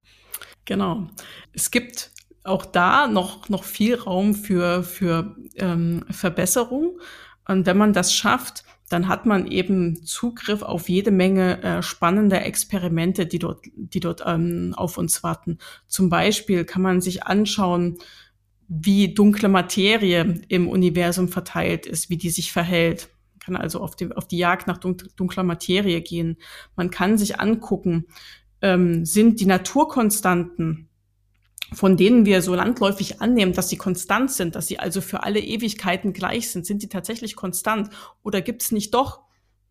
Genau. Es gibt auch da noch, noch viel Raum für, für ähm, Verbesserung. Und wenn man das schafft, dann hat man eben Zugriff auf jede Menge äh, spannender Experimente, die dort, die dort ähm, auf uns warten. Zum Beispiel kann man sich anschauen, wie dunkle Materie im Universum verteilt ist, wie die sich verhält. Man kann also auf die, auf die Jagd nach dunkler Materie gehen. Man kann sich angucken, ähm, sind die Naturkonstanten von denen wir so landläufig annehmen, dass sie konstant sind, dass sie also für alle Ewigkeiten gleich sind, sind die tatsächlich konstant? Oder gibt es nicht doch,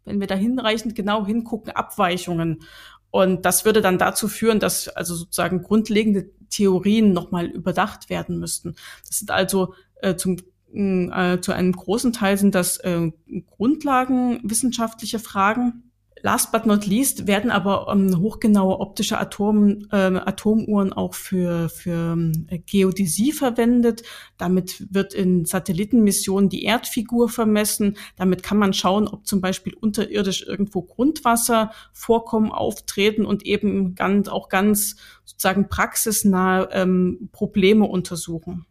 wenn wir da hinreichend genau hingucken, Abweichungen? Und das würde dann dazu führen, dass also sozusagen grundlegende Theorien nochmal überdacht werden müssten. Das sind also äh, zum äh, zu einem großen Teil sind das äh, grundlagenwissenschaftliche Fragen, Last but not least werden aber ähm, hochgenaue optische Atom, äh, Atomuhren auch für, für äh, Geodäsie verwendet. Damit wird in Satellitenmissionen die Erdfigur vermessen. Damit kann man schauen, ob zum Beispiel unterirdisch irgendwo Grundwasservorkommen auftreten und eben ganz, auch ganz sozusagen praxisnahe ähm, Probleme untersuchen.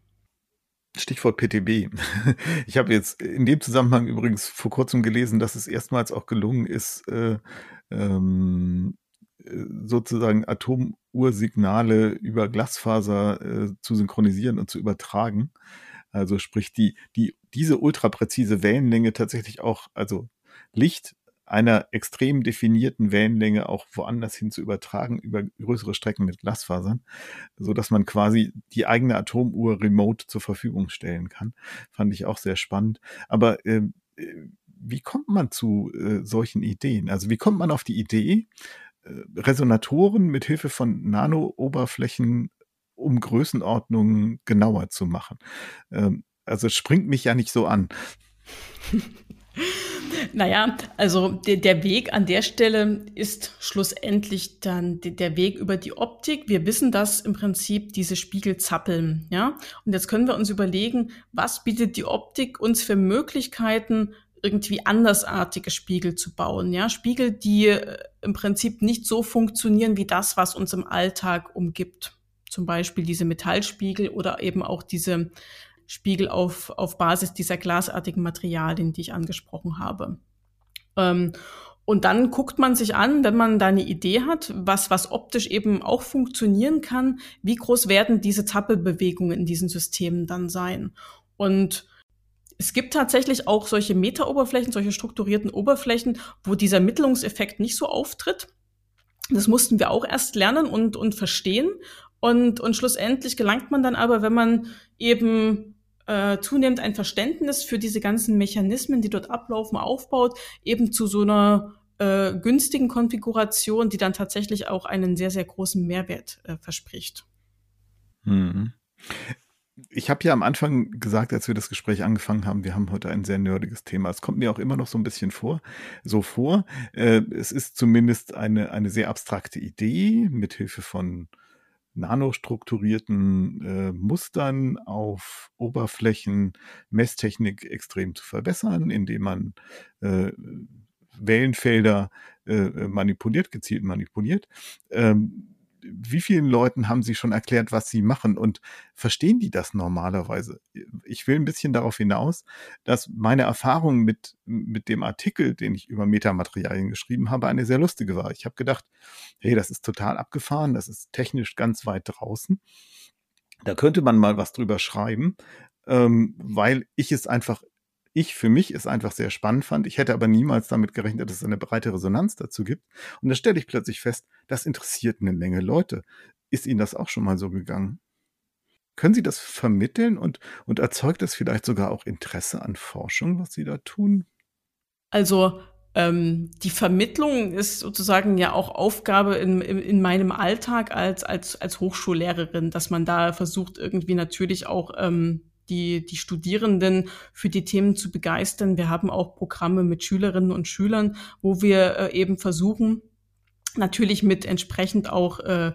Stichwort PTB. Ich habe jetzt in dem Zusammenhang übrigens vor kurzem gelesen, dass es erstmals auch gelungen ist, äh, ähm, äh, sozusagen Atomursignale über Glasfaser äh, zu synchronisieren und zu übertragen. Also sprich die, die, diese ultrapräzise Wellenlänge tatsächlich auch, also Licht einer extrem definierten Wellenlänge auch woanders hin zu übertragen über größere Strecken mit Glasfasern, so dass man quasi die eigene Atomuhr remote zur Verfügung stellen kann. Fand ich auch sehr spannend. Aber ähm, äh, wie kommt man zu äh, solchen Ideen? Also wie kommt man auf die Idee, äh, Resonatoren mit Hilfe von Nano-Oberflächen um Größenordnungen genauer zu machen? Ähm, also springt mich ja nicht so an. Naja, also der, der Weg an der Stelle ist schlussendlich dann der Weg über die Optik. Wir wissen, dass im Prinzip diese Spiegel zappeln, ja. Und jetzt können wir uns überlegen, was bietet die Optik uns für Möglichkeiten, irgendwie andersartige Spiegel zu bauen, ja, Spiegel, die äh, im Prinzip nicht so funktionieren wie das, was uns im Alltag umgibt. Zum Beispiel diese Metallspiegel oder eben auch diese Spiegel auf, auf Basis dieser glasartigen Materialien, die ich angesprochen habe. Ähm, und dann guckt man sich an, wenn man da eine Idee hat, was, was optisch eben auch funktionieren kann, wie groß werden diese Zappelbewegungen in diesen Systemen dann sein. Und es gibt tatsächlich auch solche Meta-Oberflächen, solche strukturierten Oberflächen, wo dieser Ermittlungseffekt nicht so auftritt. Das mussten wir auch erst lernen und, und verstehen. Und, und schlussendlich gelangt man dann aber, wenn man eben äh, zunehmend ein Verständnis für diese ganzen Mechanismen, die dort ablaufen, aufbaut, eben zu so einer äh, günstigen Konfiguration, die dann tatsächlich auch einen sehr, sehr großen Mehrwert äh, verspricht. Mhm. Ich habe ja am Anfang gesagt, als wir das Gespräch angefangen haben, wir haben heute ein sehr nerdiges Thema. Es kommt mir auch immer noch so ein bisschen vor, so vor. Äh, es ist zumindest eine, eine sehr abstrakte Idee, mithilfe von nanostrukturierten äh, Mustern auf Oberflächen Messtechnik extrem zu verbessern, indem man äh, Wellenfelder äh, manipuliert, gezielt manipuliert. Ähm, wie vielen Leuten haben Sie schon erklärt, was Sie machen und verstehen die das normalerweise? Ich will ein bisschen darauf hinaus, dass meine Erfahrung mit, mit dem Artikel, den ich über Metamaterialien geschrieben habe, eine sehr lustige war. Ich habe gedacht, hey, das ist total abgefahren, das ist technisch ganz weit draußen. Da könnte man mal was drüber schreiben, ähm, weil ich es einfach ich für mich es einfach sehr spannend fand. Ich hätte aber niemals damit gerechnet, dass es eine breite Resonanz dazu gibt. Und da stelle ich plötzlich fest, das interessiert eine Menge Leute. Ist Ihnen das auch schon mal so gegangen? Können Sie das vermitteln und, und erzeugt das vielleicht sogar auch Interesse an Forschung, was Sie da tun? Also ähm, die Vermittlung ist sozusagen ja auch Aufgabe in, in, in meinem Alltag als, als, als Hochschullehrerin, dass man da versucht, irgendwie natürlich auch ähm, die, die Studierenden für die Themen zu begeistern. Wir haben auch Programme mit Schülerinnen und Schülern, wo wir äh, eben versuchen, natürlich mit entsprechend auch äh,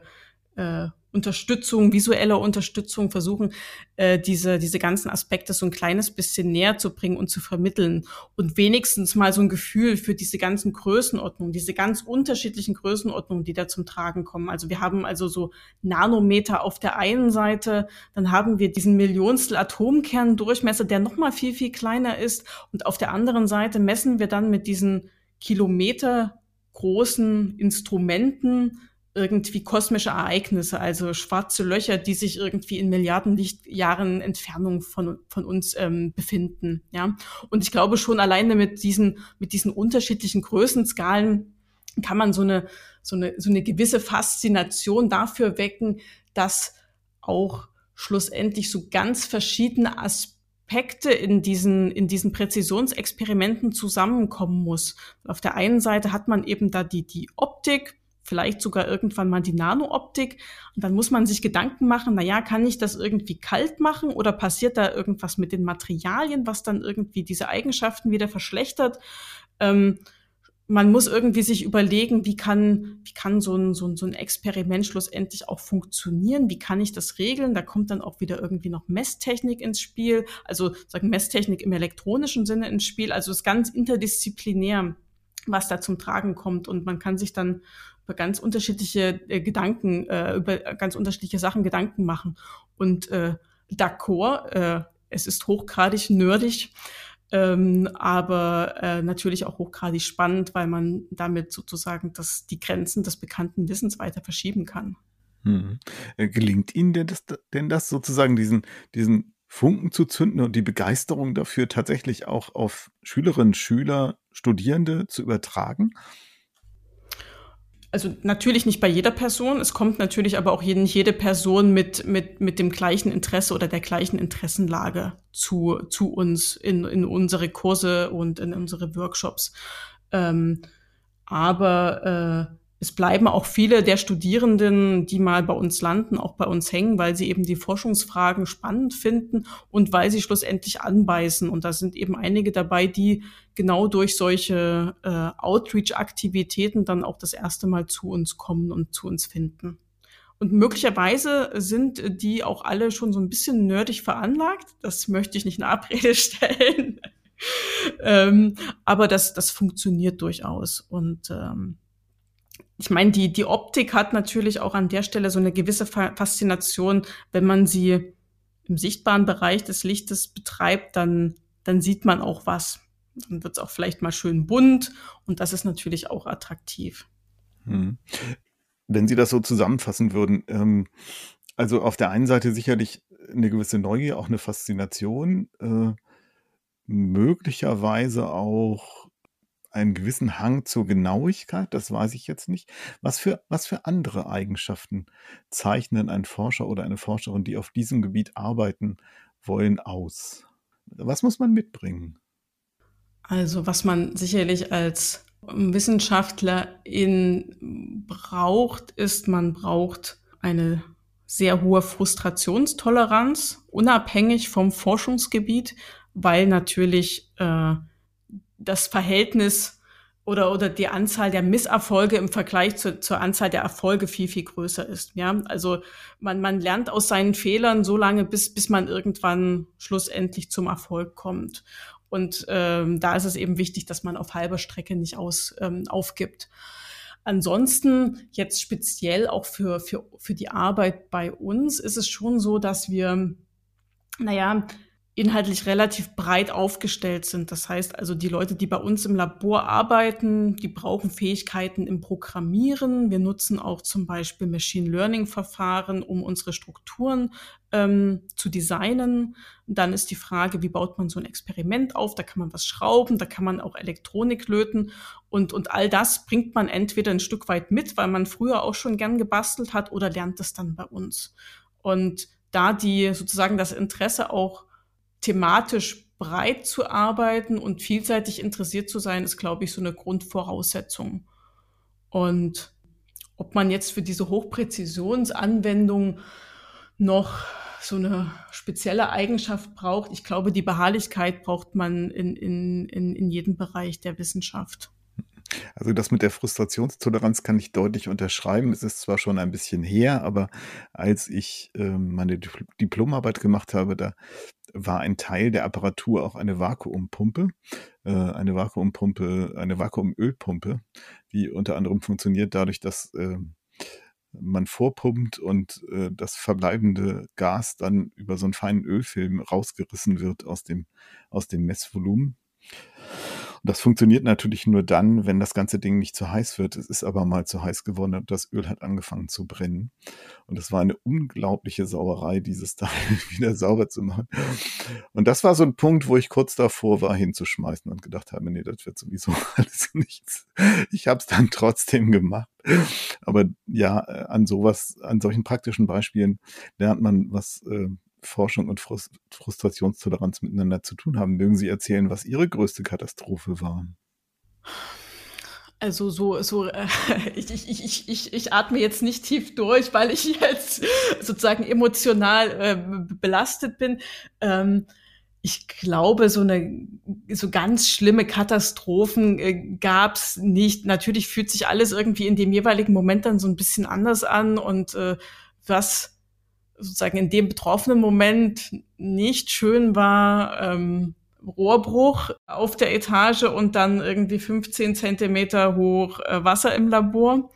äh, Unterstützung, visueller Unterstützung versuchen, äh, diese, diese ganzen Aspekte so ein kleines bisschen näher zu bringen und zu vermitteln und wenigstens mal so ein Gefühl für diese ganzen Größenordnungen, diese ganz unterschiedlichen Größenordnungen, die da zum Tragen kommen. Also wir haben also so Nanometer auf der einen Seite, dann haben wir diesen Millionstel Atomkerndurchmesser, der nochmal viel, viel kleiner ist und auf der anderen Seite messen wir dann mit diesen Kilometer großen Instrumenten irgendwie kosmische Ereignisse, also schwarze Löcher, die sich irgendwie in Milliarden Lichtjahren Entfernung von, von uns ähm, befinden. Ja, und ich glaube schon alleine mit diesen mit diesen unterschiedlichen Größenskalen kann man so eine so eine so eine gewisse Faszination dafür wecken, dass auch schlussendlich so ganz verschiedene Aspekte in diesen, in diesen Präzisionsexperimenten zusammenkommen muss. Auf der einen Seite hat man eben da die, die Optik, vielleicht sogar irgendwann mal die Nanooptik. Und dann muss man sich Gedanken machen, na ja, kann ich das irgendwie kalt machen oder passiert da irgendwas mit den Materialien, was dann irgendwie diese Eigenschaften wieder verschlechtert? Ähm, man muss irgendwie sich überlegen, wie kann, wie kann so ein, so, ein, so ein Experiment schlussendlich auch funktionieren? Wie kann ich das regeln? Da kommt dann auch wieder irgendwie noch Messtechnik ins Spiel, also sagen Messtechnik im elektronischen Sinne ins Spiel. Also es ist ganz interdisziplinär, was da zum Tragen kommt. Und man kann sich dann über ganz unterschiedliche äh, Gedanken, äh, über ganz unterschiedliche Sachen Gedanken machen. Und äh, d'accord, äh, es ist hochgradig nerdig, ähm, aber äh, natürlich auch hochgradig spannend, weil man damit sozusagen das, die Grenzen des bekannten Wissens weiter verschieben kann. Hm. Gelingt Ihnen denn das, denn das sozusagen, diesen, diesen Funken zu zünden und die Begeisterung dafür tatsächlich auch auf Schülerinnen, Schüler, Studierende zu übertragen? Also natürlich nicht bei jeder Person. Es kommt natürlich aber auch nicht jede Person mit, mit, mit dem gleichen Interesse oder der gleichen Interessenlage zu, zu uns in, in unsere Kurse und in unsere Workshops. Ähm, aber äh, es bleiben auch viele der Studierenden, die mal bei uns landen, auch bei uns hängen, weil sie eben die Forschungsfragen spannend finden und weil sie schlussendlich anbeißen. Und da sind eben einige dabei, die genau durch solche äh, Outreach-Aktivitäten dann auch das erste Mal zu uns kommen und zu uns finden. Und möglicherweise sind die auch alle schon so ein bisschen nerdig veranlagt. Das möchte ich nicht in Abrede stellen. ähm, aber das, das funktioniert durchaus. Und ähm, ich meine, die, die Optik hat natürlich auch an der Stelle so eine gewisse Faszination. Wenn man sie im sichtbaren Bereich des Lichtes betreibt, dann, dann sieht man auch was. Dann wird es auch vielleicht mal schön bunt und das ist natürlich auch attraktiv. Hm. Wenn Sie das so zusammenfassen würden, ähm, also auf der einen Seite sicherlich eine gewisse Neugier, auch eine Faszination, äh, möglicherweise auch einen gewissen Hang zur Genauigkeit, das weiß ich jetzt nicht. Was für, was für andere Eigenschaften zeichnen ein Forscher oder eine Forscherin, die auf diesem Gebiet arbeiten wollen, aus? Was muss man mitbringen? Also was man sicherlich als Wissenschaftlerin braucht, ist, man braucht eine sehr hohe Frustrationstoleranz, unabhängig vom Forschungsgebiet, weil natürlich äh, das Verhältnis oder, oder die Anzahl der Misserfolge im Vergleich zu, zur Anzahl der Erfolge viel, viel größer ist. Ja, also man, man lernt aus seinen Fehlern so lange, bis, bis man irgendwann schlussendlich zum Erfolg kommt. Und ähm, da ist es eben wichtig, dass man auf halber Strecke nicht aus, ähm, aufgibt. Ansonsten jetzt speziell auch für, für, für die Arbeit bei uns ist es schon so, dass wir, naja, inhaltlich relativ breit aufgestellt sind. Das heißt also, die Leute, die bei uns im Labor arbeiten, die brauchen Fähigkeiten im Programmieren. Wir nutzen auch zum Beispiel Machine Learning Verfahren, um unsere Strukturen ähm, zu designen. dann ist die Frage, wie baut man so ein Experiment auf? Da kann man was schrauben, da kann man auch Elektronik löten und, und all das bringt man entweder ein Stück weit mit, weil man früher auch schon gern gebastelt hat oder lernt es dann bei uns. Und da die sozusagen das Interesse auch thematisch breit zu arbeiten und vielseitig interessiert zu sein, ist, glaube ich, so eine Grundvoraussetzung. Und ob man jetzt für diese Hochpräzisionsanwendung noch so eine spezielle Eigenschaft braucht, ich glaube, die Beharrlichkeit braucht man in, in, in, in jedem Bereich der Wissenschaft. Also das mit der Frustrationstoleranz kann ich deutlich unterschreiben. Es ist zwar schon ein bisschen her, aber als ich äh, meine Diplomarbeit gemacht habe, da war ein Teil der Apparatur auch eine Vakuumpumpe, äh, eine Vakuumpumpe, eine Vakuumölpumpe, die unter anderem funktioniert dadurch, dass äh, man vorpumpt und äh, das verbleibende Gas dann über so einen feinen Ölfilm rausgerissen wird aus dem, aus dem Messvolumen. Das funktioniert natürlich nur dann, wenn das ganze Ding nicht zu heiß wird. Es ist aber mal zu heiß geworden und das Öl hat angefangen zu brennen. Und es war eine unglaubliche Sauerei, dieses Teil wieder sauber zu machen. Und das war so ein Punkt, wo ich kurz davor war, hinzuschmeißen und gedacht habe, nee, das wird sowieso alles nichts. Ich habe es dann trotzdem gemacht. Aber ja, äh, an sowas, an solchen praktischen Beispielen lernt man, was äh, Forschung und Frust Frustrationstoleranz miteinander zu tun haben. Mögen Sie erzählen, was Ihre größte Katastrophe war? Also so, so äh, ich, ich, ich, ich, ich atme jetzt nicht tief durch, weil ich jetzt sozusagen emotional äh, belastet bin. Ähm, ich glaube, so eine so ganz schlimme Katastrophen äh, gab's nicht. Natürlich fühlt sich alles irgendwie in dem jeweiligen Moment dann so ein bisschen anders an und äh, was sozusagen in dem betroffenen Moment nicht schön war, ähm, Rohrbruch auf der Etage und dann irgendwie 15 Zentimeter hoch äh, Wasser im Labor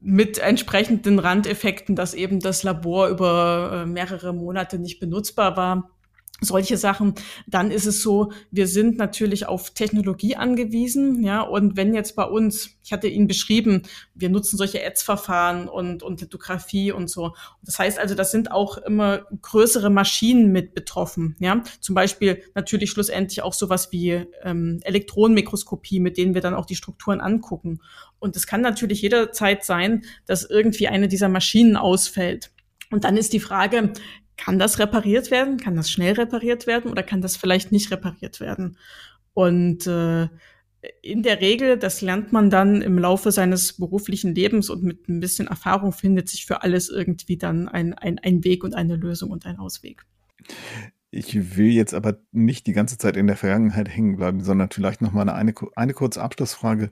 mit entsprechenden Randeffekten, dass eben das Labor über äh, mehrere Monate nicht benutzbar war solche Sachen, dann ist es so, wir sind natürlich auf Technologie angewiesen, ja, und wenn jetzt bei uns, ich hatte Ihnen beschrieben, wir nutzen solche Ads-Verfahren und, und Lithografie und so. Das heißt also, das sind auch immer größere Maschinen mit betroffen, ja. Zum Beispiel natürlich schlussendlich auch sowas wie ähm, Elektronenmikroskopie, mit denen wir dann auch die Strukturen angucken. Und es kann natürlich jederzeit sein, dass irgendwie eine dieser Maschinen ausfällt. Und dann ist die Frage, kann das repariert werden? Kann das schnell repariert werden oder kann das vielleicht nicht repariert werden? Und äh, in der Regel, das lernt man dann im Laufe seines beruflichen Lebens und mit ein bisschen Erfahrung findet sich für alles irgendwie dann ein, ein, ein Weg und eine Lösung und ein Ausweg. Ich will jetzt aber nicht die ganze Zeit in der Vergangenheit hängen bleiben, sondern vielleicht noch mal eine, eine, eine kurze Abschlussfrage.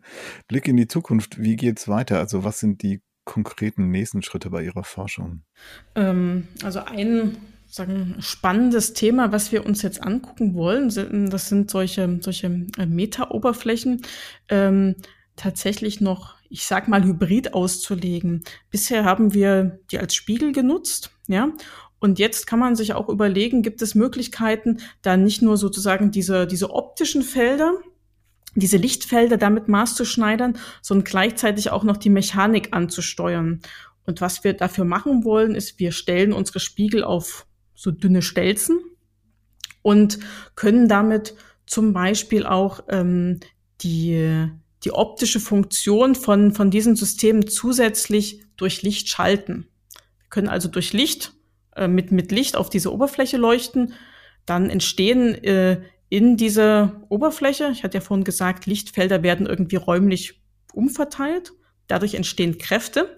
Blick in die Zukunft. Wie geht's weiter? Also was sind die konkreten nächsten Schritte bei Ihrer Forschung? Ähm, also ein sagen, spannendes Thema, was wir uns jetzt angucken wollen. Das sind solche, solche äh, Meta-Oberflächen. Ähm, tatsächlich noch, ich sag mal, hybrid auszulegen. Bisher haben wir die als Spiegel genutzt, ja. Und jetzt kann man sich auch überlegen, gibt es Möglichkeiten, da nicht nur sozusagen diese, diese optischen Felder, diese Lichtfelder damit maßzuschneidern, sondern gleichzeitig auch noch die Mechanik anzusteuern. Und was wir dafür machen wollen, ist, wir stellen unsere Spiegel auf so dünne Stelzen und können damit zum Beispiel auch ähm, die, die optische Funktion von, von diesen Systemen zusätzlich durch Licht schalten. Wir können also durch Licht, äh, mit, mit Licht auf diese Oberfläche leuchten. Dann entstehen äh, in dieser Oberfläche, ich hatte ja vorhin gesagt, Lichtfelder werden irgendwie räumlich umverteilt. Dadurch entstehen Kräfte.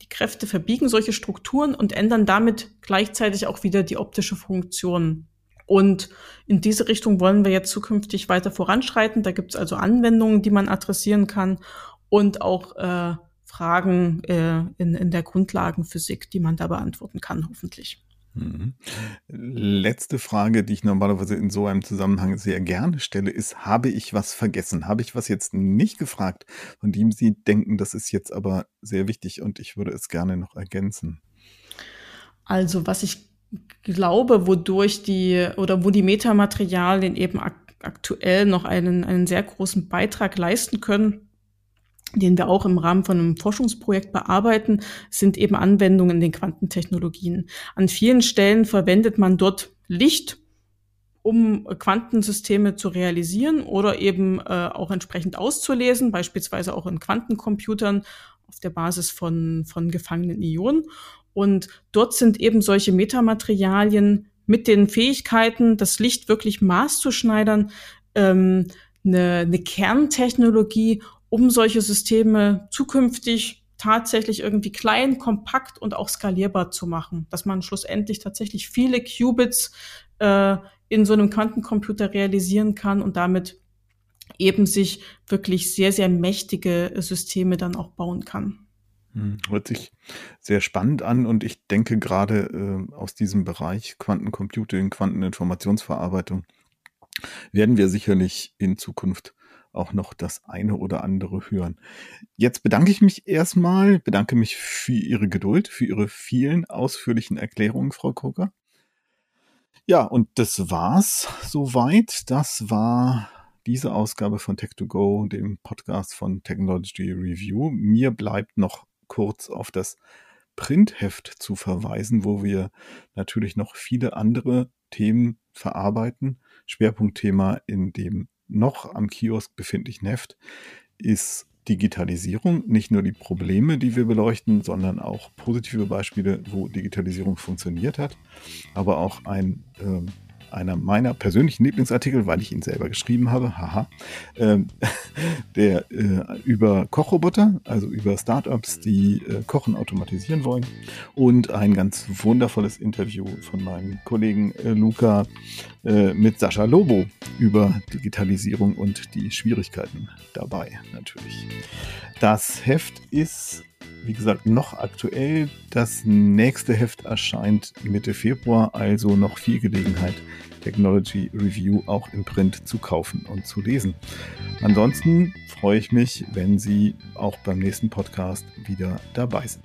Die Kräfte verbiegen solche Strukturen und ändern damit gleichzeitig auch wieder die optische Funktion. Und in diese Richtung wollen wir jetzt zukünftig weiter voranschreiten. Da gibt es also Anwendungen, die man adressieren kann und auch äh, Fragen äh, in, in der Grundlagenphysik, die man da beantworten kann, hoffentlich. Mhm. Letzte Frage, die ich normalerweise in so einem Zusammenhang sehr gerne stelle, ist, habe ich was vergessen? Habe ich was jetzt nicht gefragt, von dem Sie denken, das ist jetzt aber sehr wichtig und ich würde es gerne noch ergänzen? Also, was ich glaube, wodurch die oder wo die Metamaterialien eben ak aktuell noch einen, einen sehr großen Beitrag leisten können, den wir auch im Rahmen von einem Forschungsprojekt bearbeiten, sind eben Anwendungen in den Quantentechnologien. An vielen Stellen verwendet man dort Licht, um Quantensysteme zu realisieren oder eben äh, auch entsprechend auszulesen, beispielsweise auch in Quantencomputern auf der Basis von, von gefangenen Ionen. Und dort sind eben solche Metamaterialien mit den Fähigkeiten, das Licht wirklich maßzuschneidern, ähm, eine, eine Kerntechnologie, um solche Systeme zukünftig tatsächlich irgendwie klein, kompakt und auch skalierbar zu machen, dass man schlussendlich tatsächlich viele Qubits äh, in so einem Quantencomputer realisieren kann und damit eben sich wirklich sehr, sehr mächtige Systeme dann auch bauen kann. Hm, hört sich sehr spannend an und ich denke gerade äh, aus diesem Bereich Quantencomputing, Quanteninformationsverarbeitung werden wir sicherlich in Zukunft auch noch das eine oder andere hören. Jetzt bedanke ich mich erstmal, bedanke mich für Ihre Geduld, für Ihre vielen ausführlichen Erklärungen, Frau Koker. Ja, und das war's soweit. Das war diese Ausgabe von Tech2Go, dem Podcast von Technology Review. Mir bleibt noch kurz auf das Printheft zu verweisen, wo wir natürlich noch viele andere Themen verarbeiten. Schwerpunktthema in dem noch am Kiosk befindlichen Heft ist Digitalisierung. Nicht nur die Probleme, die wir beleuchten, sondern auch positive Beispiele, wo Digitalisierung funktioniert hat, aber auch ein äh, einer meiner persönlichen Lieblingsartikel, weil ich ihn selber geschrieben habe, haha, ähm, der äh, über Kochroboter, also über Startups, die äh, Kochen automatisieren wollen und ein ganz wundervolles Interview von meinem Kollegen äh, Luca äh, mit Sascha Lobo über Digitalisierung und die Schwierigkeiten dabei natürlich. Das Heft ist wie gesagt, noch aktuell. Das nächste Heft erscheint Mitte Februar, also noch viel Gelegenheit, Technology Review auch im Print zu kaufen und zu lesen. Ansonsten freue ich mich, wenn Sie auch beim nächsten Podcast wieder dabei sind.